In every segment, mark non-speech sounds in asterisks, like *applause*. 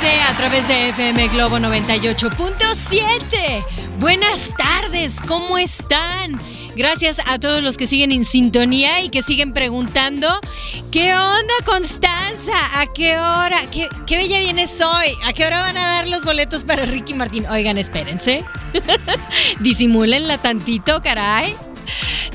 13 a través de FM Globo 98.7. Buenas tardes, ¿cómo están? Gracias a todos los que siguen en sintonía y que siguen preguntando, ¿qué onda Constanza? ¿A qué hora? ¿Qué, qué bella vienes hoy? ¿A qué hora van a dar los boletos para Ricky Martín? Oigan, espérense. *laughs* Disimúlenla tantito, caray.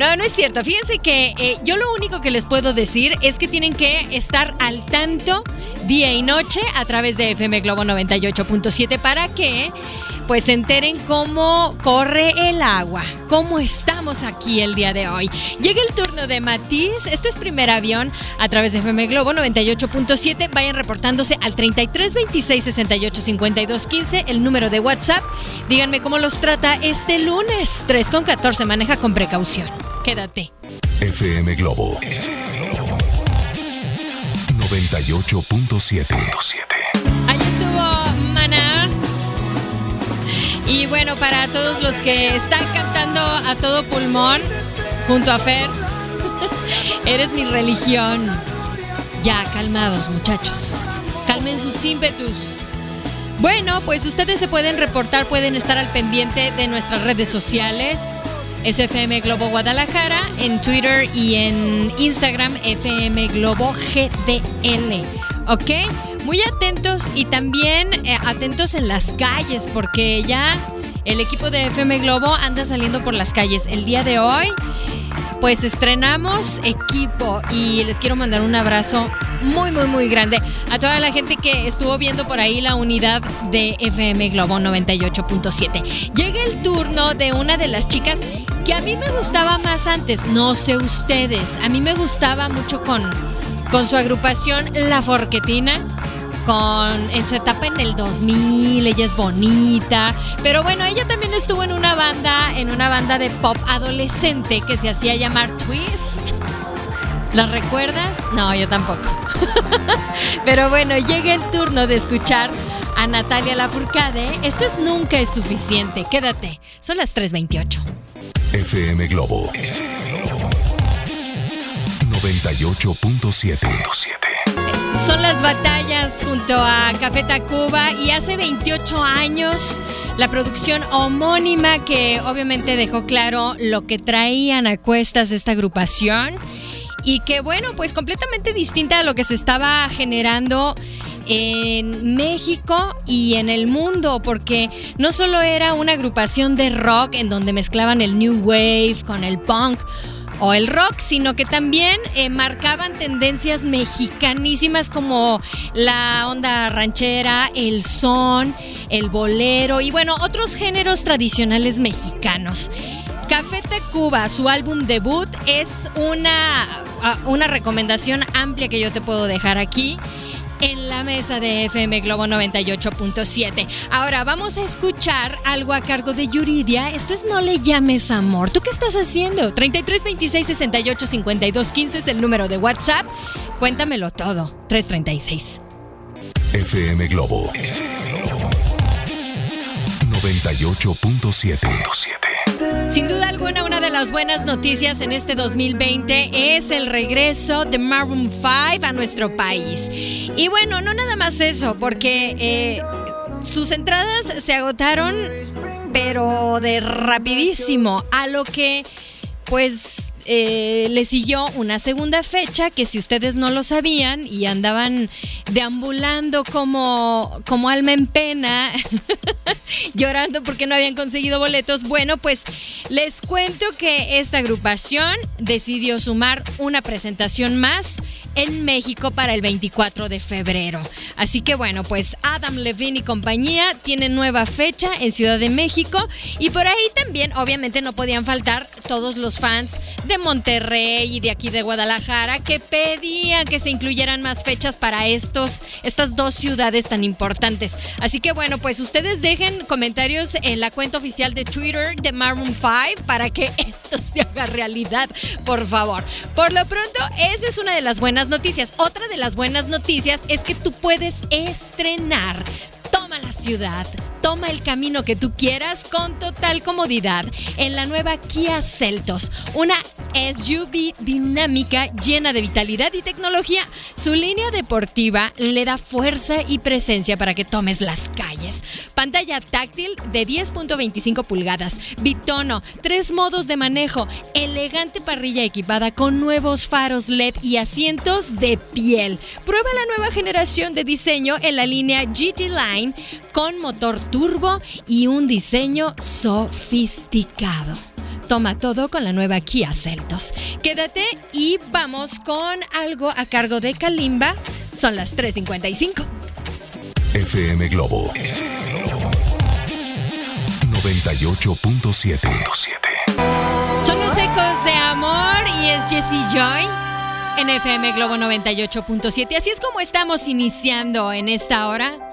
No, no es cierto. Fíjense que eh, yo lo único que les puedo decir es que tienen que estar al tanto día y noche a través de FM Globo 98.7 para que pues se enteren cómo corre el agua, cómo estamos aquí el día de hoy. Llega el turno de Matiz, esto es primer avión a través de FM Globo 98.7, vayan reportándose al 33 26 68 52 15, el número de WhatsApp. Díganme cómo los trata este lunes, 3 con 14, maneja con precaución. Quédate. FM Globo 98.7 Ahí estuvo Maná. Y bueno, para todos los que están cantando a todo pulmón junto a Fer, *laughs* eres mi religión. Ya, calmados muchachos. Calmen sus ímpetus. Bueno, pues ustedes se pueden reportar, pueden estar al pendiente de nuestras redes sociales. Es FM Globo Guadalajara, en Twitter y en Instagram FM Globo GDL. ¿Ok? Muy atentos y también eh, atentos en las calles porque ya el equipo de FM Globo anda saliendo por las calles. El día de hoy pues estrenamos equipo y les quiero mandar un abrazo muy, muy, muy grande a toda la gente que estuvo viendo por ahí la unidad de FM Globo 98.7. Llega el turno de una de las chicas que a mí me gustaba más antes, no sé ustedes, a mí me gustaba mucho con, con su agrupación La Forquetina con en su etapa en el 2000, ella es bonita, pero bueno, ella también estuvo en una banda, en una banda de pop adolescente que se hacía llamar Twist. ¿La recuerdas? No, yo tampoco. *laughs* pero bueno, llega el turno de escuchar a Natalia Lafourcade. Esto es Nunca es suficiente. Quédate. Son las 3:28. FM Globo 98.7 Son las batallas junto a Café Tacuba y hace 28 años la producción homónima que obviamente dejó claro lo que traían a cuestas esta agrupación y que bueno, pues completamente distinta a lo que se estaba generando en México y en el mundo, porque no solo era una agrupación de rock en donde mezclaban el new wave con el punk, o el rock, sino que también eh, marcaban tendencias mexicanísimas como la onda ranchera, el son, el bolero y bueno, otros géneros tradicionales mexicanos. Café Tacuba, su álbum debut, es una, ah, una recomendación amplia que yo te puedo dejar aquí en la mesa de FM Globo 98.7. Ahora vamos a escuchar algo a cargo de Yuridia. Esto es No le llames amor. ¿Tú qué estás haciendo? 33 26 68 52 15 es el número de WhatsApp. Cuéntamelo todo. 336. FM Globo 98.7 Sin duda alguna, una de las buenas noticias en este 2020 es el regreso de Maroon 5 a nuestro país. Y bueno, no nada más eso, porque eh, sus entradas se agotaron, pero de rapidísimo, a lo que pues eh, le siguió una segunda fecha que si ustedes no lo sabían y andaban deambulando como, como alma en pena, *laughs* llorando porque no habían conseguido boletos, bueno, pues les cuento que esta agrupación decidió sumar una presentación más en México para el 24 de febrero. Así que bueno, pues Adam Levine y compañía tienen nueva fecha en Ciudad de México y por ahí también obviamente no podían faltar todos los fans de Monterrey y de aquí de Guadalajara que pedían que se incluyeran más fechas para estos estas dos ciudades tan importantes. Así que bueno, pues ustedes dejen comentarios en la cuenta oficial de Twitter de Maroon 5 para que *laughs* esto se haga realidad, por favor. Por lo pronto, esa es una de las buenas noticias. Otra de las buenas noticias es que tú puedes estrenar Toma la ciudad, toma el camino que tú quieras con total comodidad en la nueva Kia Celtos, una SUV dinámica llena de vitalidad y tecnología. Su línea deportiva le da fuerza y presencia para que tomes las calles. Pantalla táctil de 10.25 pulgadas, bitono, tres modos de manejo, elegante parrilla equipada con nuevos faros LED y asientos de piel. Prueba la nueva generación de diseño en la línea GT Line con motor turbo y un diseño sofisticado. Toma todo con la nueva Kia Celtos. Quédate y vamos con algo a cargo de Kalimba. Son las 3.55. FM Globo 98.7. Son los ecos de amor y es Jessie Joy en FM Globo 98.7. Así es como estamos iniciando en esta hora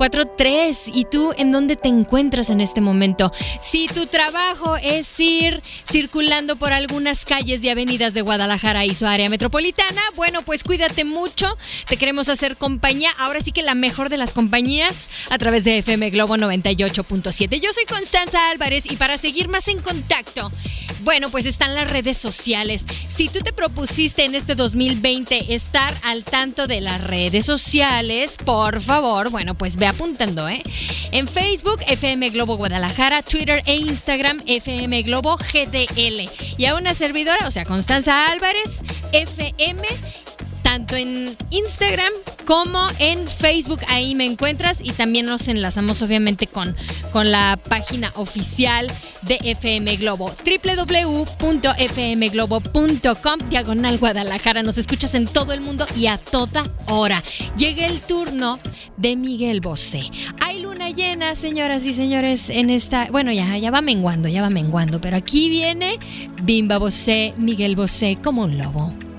4-3. ¿Y tú en dónde te encuentras en este momento? Si tu trabajo es ir circulando por algunas calles y avenidas de Guadalajara y su área metropolitana, bueno, pues cuídate mucho. Te queremos hacer compañía. Ahora sí que la mejor de las compañías a través de FM Globo 98.7. Yo soy Constanza Álvarez y para seguir más en contacto, bueno, pues están las redes sociales. Si tú te propusiste en este 2020 estar al tanto de las redes sociales, por favor, bueno, pues ve apuntando, ¿eh? En Facebook, FM Globo Guadalajara, Twitter e Instagram, FM Globo GDL. Y a una servidora, o sea, Constanza Álvarez, FM tanto en Instagram como en Facebook. Ahí me encuentras y también nos enlazamos obviamente con, con la página oficial de FM Globo. www.fmglobo.com diagonal Guadalajara. Nos escuchas en todo el mundo y a toda hora. Llega el turno de Miguel Bosé. Hay luna llena, señoras y señores, en esta... Bueno, ya, ya va menguando, ya va menguando, pero aquí viene Bimba Bosé, Miguel Bosé como un lobo.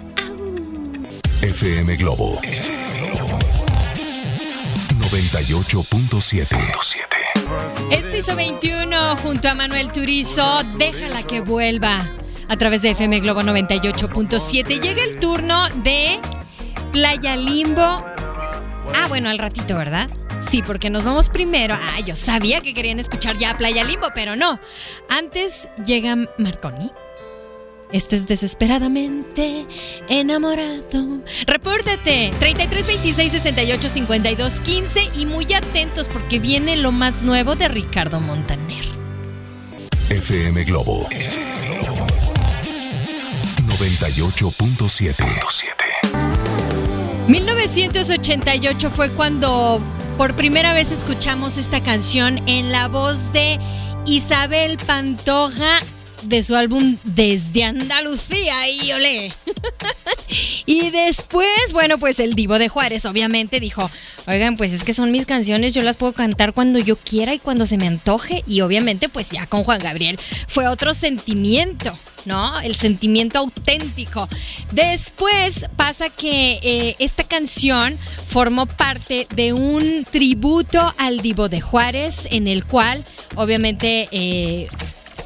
FM Globo 98.7. Es piso 21 junto a Manuel Turizo. Déjala que vuelva a través de FM Globo 98.7. Llega el turno de Playa Limbo. Ah, bueno, al ratito, ¿verdad? Sí, porque nos vamos primero. Ah, yo sabía que querían escuchar ya Playa Limbo, pero no. Antes llega Marconi. Esto es desesperadamente enamorado. Repórtate 33 26 68 52 15 y muy atentos porque viene lo más nuevo de Ricardo Montaner. FM Globo 98.7. 1988 fue cuando por primera vez escuchamos esta canción en la voz de Isabel Pantoja de su álbum Desde Andalucía y olé. *laughs* y después, bueno, pues el divo de Juárez obviamente dijo, oigan, pues es que son mis canciones, yo las puedo cantar cuando yo quiera y cuando se me antoje. Y obviamente pues ya con Juan Gabriel fue otro sentimiento. ¿no? El sentimiento auténtico. Después pasa que eh, esta canción formó parte de un tributo al Divo de Juárez, en el cual obviamente eh,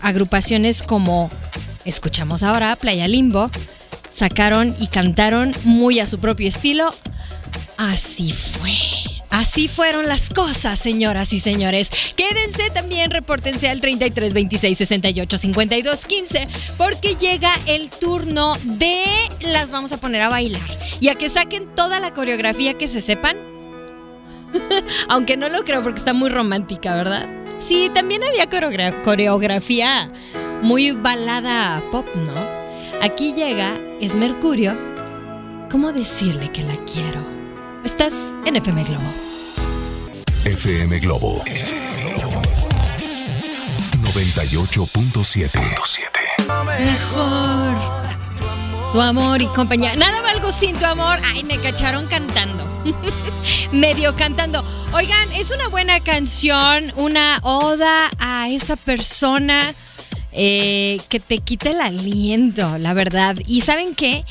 agrupaciones como escuchamos ahora, Playa Limbo, sacaron y cantaron muy a su propio estilo. Así fue. Así fueron las cosas, señoras y señores. Quédense también, repórtense al 33 26 68 52 15, porque llega el turno de las vamos a poner a bailar y a que saquen toda la coreografía que se sepan. *laughs* Aunque no lo creo porque está muy romántica, ¿verdad? Sí, también había coreografía muy balada pop, ¿no? Aquí llega, es Mercurio. ¿Cómo decirle que la quiero? Estás en FM Globo. FM Globo 98.7. Mejor. Tu amor y compañía. Nada valgo sin tu amor. Ay, me cacharon cantando. *laughs* Medio cantando. Oigan, es una buena canción, una oda a esa persona. eh, que te quita el aliento, la verdad. Y saben qué?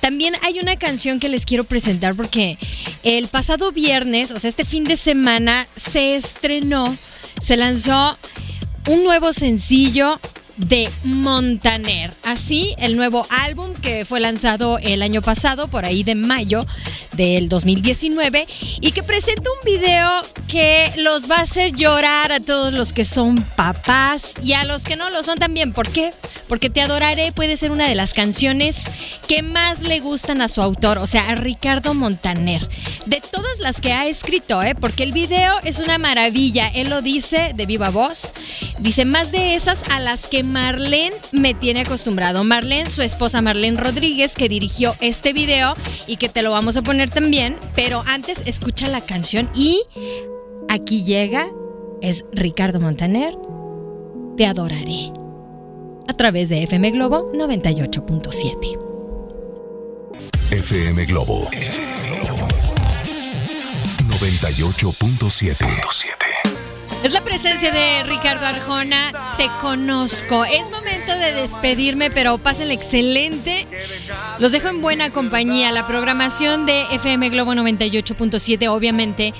También hay una canción que les quiero presentar porque el pasado viernes, o sea, este fin de semana, se estrenó, se lanzó un nuevo sencillo de Montaner. Así, el nuevo álbum que fue lanzado el año pasado, por ahí de mayo del 2019, y que presenta un video que los va a hacer llorar a todos los que son papás y a los que no lo son también. ¿Por qué? Porque Te Adoraré puede ser una de las canciones que más le gustan a su autor, o sea, a Ricardo Montaner. De todas las que ha escrito, ¿eh? porque el video es una maravilla. Él lo dice de viva voz. Dice más de esas a las que Marlene me tiene acostumbrado. Marlene, su esposa Marlene Rodríguez, que dirigió este video y que te lo vamos a poner también. Pero antes escucha la canción y aquí llega, es Ricardo Montaner, Te adoraré. A través de FM Globo 98.7. FM Globo 98.7. Es la presencia de Ricardo Arjona. Te conozco. Es momento de despedirme, pero pásenle excelente. Los dejo en buena compañía. La programación de FM Globo 98.7, obviamente.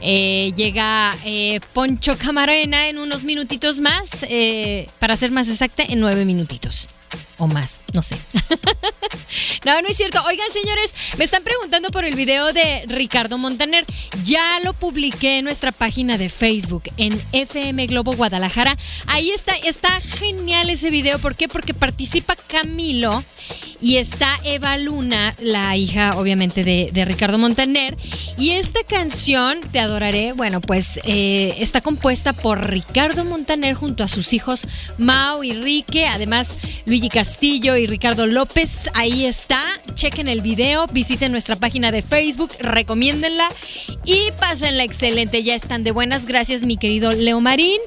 eh, llega eh, Poncho Camarena en unos minutitos más, eh, para ser más exacta, en nueve minutitos o más, no sé. *laughs* no, no es cierto. Oigan, señores, me están preguntando por el video de Ricardo Montaner. Ya lo publiqué en nuestra página de Facebook, en FM Globo Guadalajara. Ahí está, está genial ese video. ¿Por qué? Porque participa Camilo y está Eva Luna, la hija, obviamente, de, Ricardo Montaner. Y esta canción, Te Adoraré, bueno, pues eh, está compuesta por Ricardo Montaner junto a sus hijos Mau y Rique, además Luigi Castillo y Ricardo López. Ahí está. Chequen el video, visiten nuestra página de Facebook, recomiéndenla y pásenla excelente. Ya están de buenas. Gracias, mi querido Leo Marín.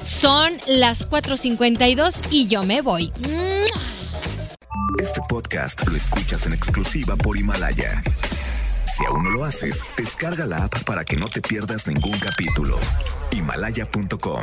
Son las 4.52 y yo me voy. Este podcast lo escuchas en exclusiva por Himalaya. Si aún no lo haces, descarga la app para que no te pierdas ningún capítulo. Himalaya.com